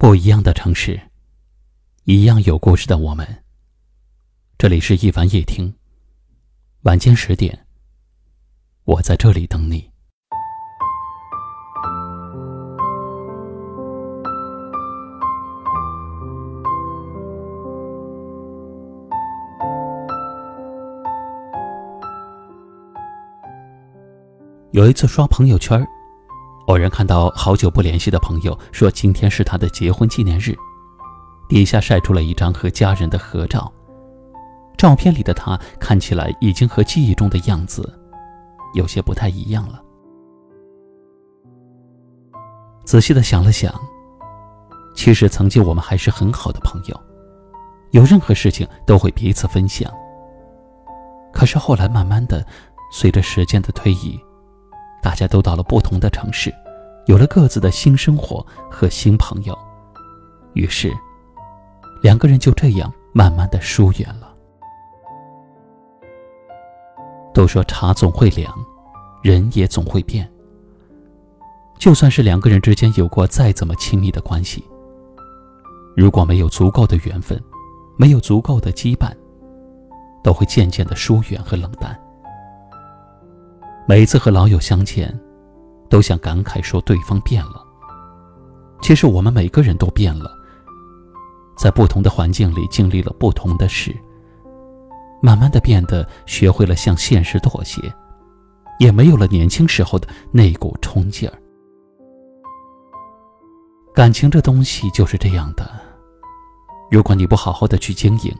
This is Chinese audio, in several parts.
不一样的城市，一样有故事的我们。这里是一凡夜听，晚间十点，我在这里等你。有一次刷朋友圈。偶然看到好久不联系的朋友说今天是他的结婚纪念日，底下晒出了一张和家人的合照。照片里的他看起来已经和记忆中的样子有些不太一样了。仔细的想了想，其实曾经我们还是很好的朋友，有任何事情都会彼此分享。可是后来慢慢的，随着时间的推移。大家都到了不同的城市，有了各自的新生活和新朋友，于是，两个人就这样慢慢的疏远了。都说茶总会凉，人也总会变。就算是两个人之间有过再怎么亲密的关系，如果没有足够的缘分，没有足够的羁绊，都会渐渐的疏远和冷淡。每次和老友相见，都想感慨说对方变了。其实我们每个人都变了，在不同的环境里经历了不同的事，慢慢的变得学会了向现实妥协，也没有了年轻时候的那股冲劲儿。感情这东西就是这样的，如果你不好好的去经营，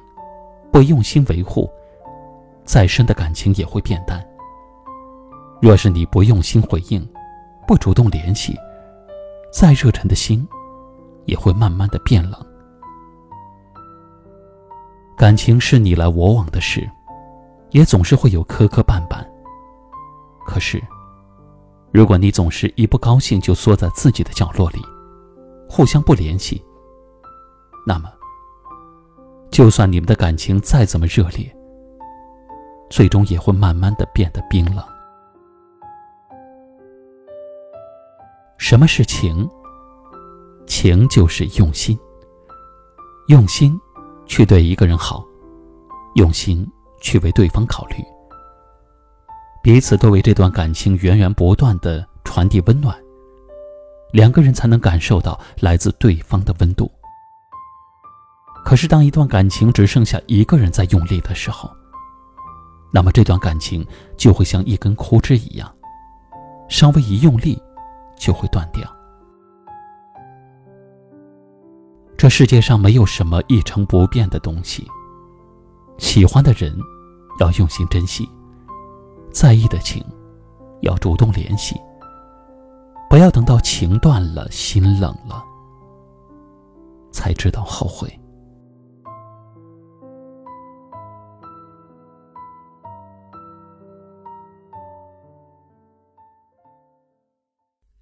不用心维护，再深的感情也会变淡。若是你不用心回应，不主动联系，再热忱的心，也会慢慢的变冷。感情是你来我往的事，也总是会有磕磕绊绊。可是，如果你总是一不高兴就缩在自己的角落里，互相不联系，那么，就算你们的感情再怎么热烈，最终也会慢慢的变得冰冷。什么是情？情就是用心，用心去对一个人好，用心去为对方考虑，彼此都为这段感情源源不断的传递温暖，两个人才能感受到来自对方的温度。可是，当一段感情只剩下一个人在用力的时候，那么这段感情就会像一根枯枝一样，稍微一用力。就会断掉。这世界上没有什么一成不变的东西。喜欢的人，要用心珍惜；在意的情，要主动联系。不要等到情断了，心冷了，才知道后悔。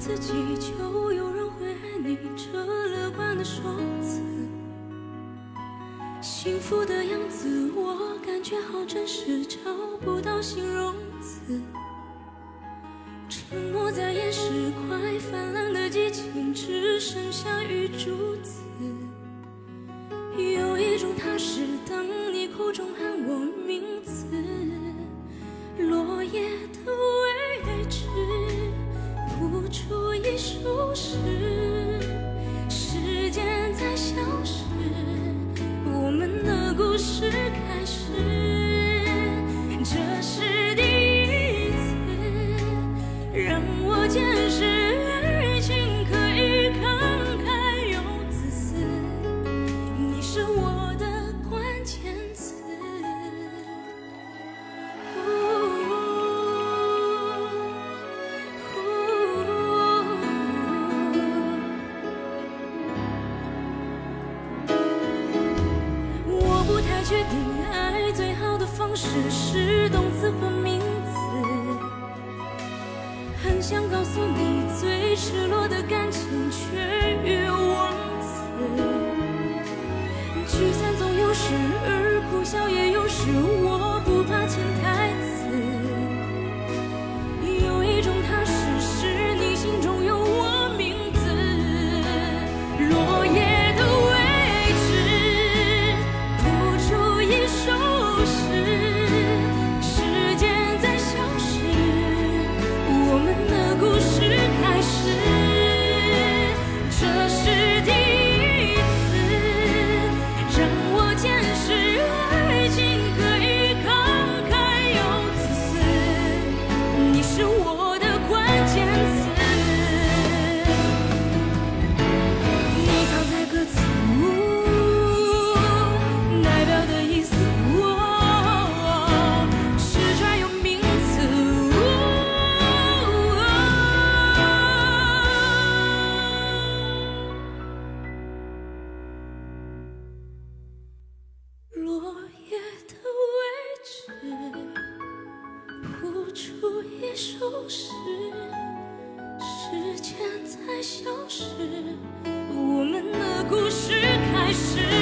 自己就有人会爱你，这乐观的说辞，幸福的样子，我感觉好真实，找不到形容词。沉默在掩饰快泛滥的激情，只剩下雨珠子。决定爱最好的方式是动词或名词很想告诉你最赤裸的感情却又忘词聚散总有时而哭笑也有时我出一首诗，时间在消失，我们的故事开始。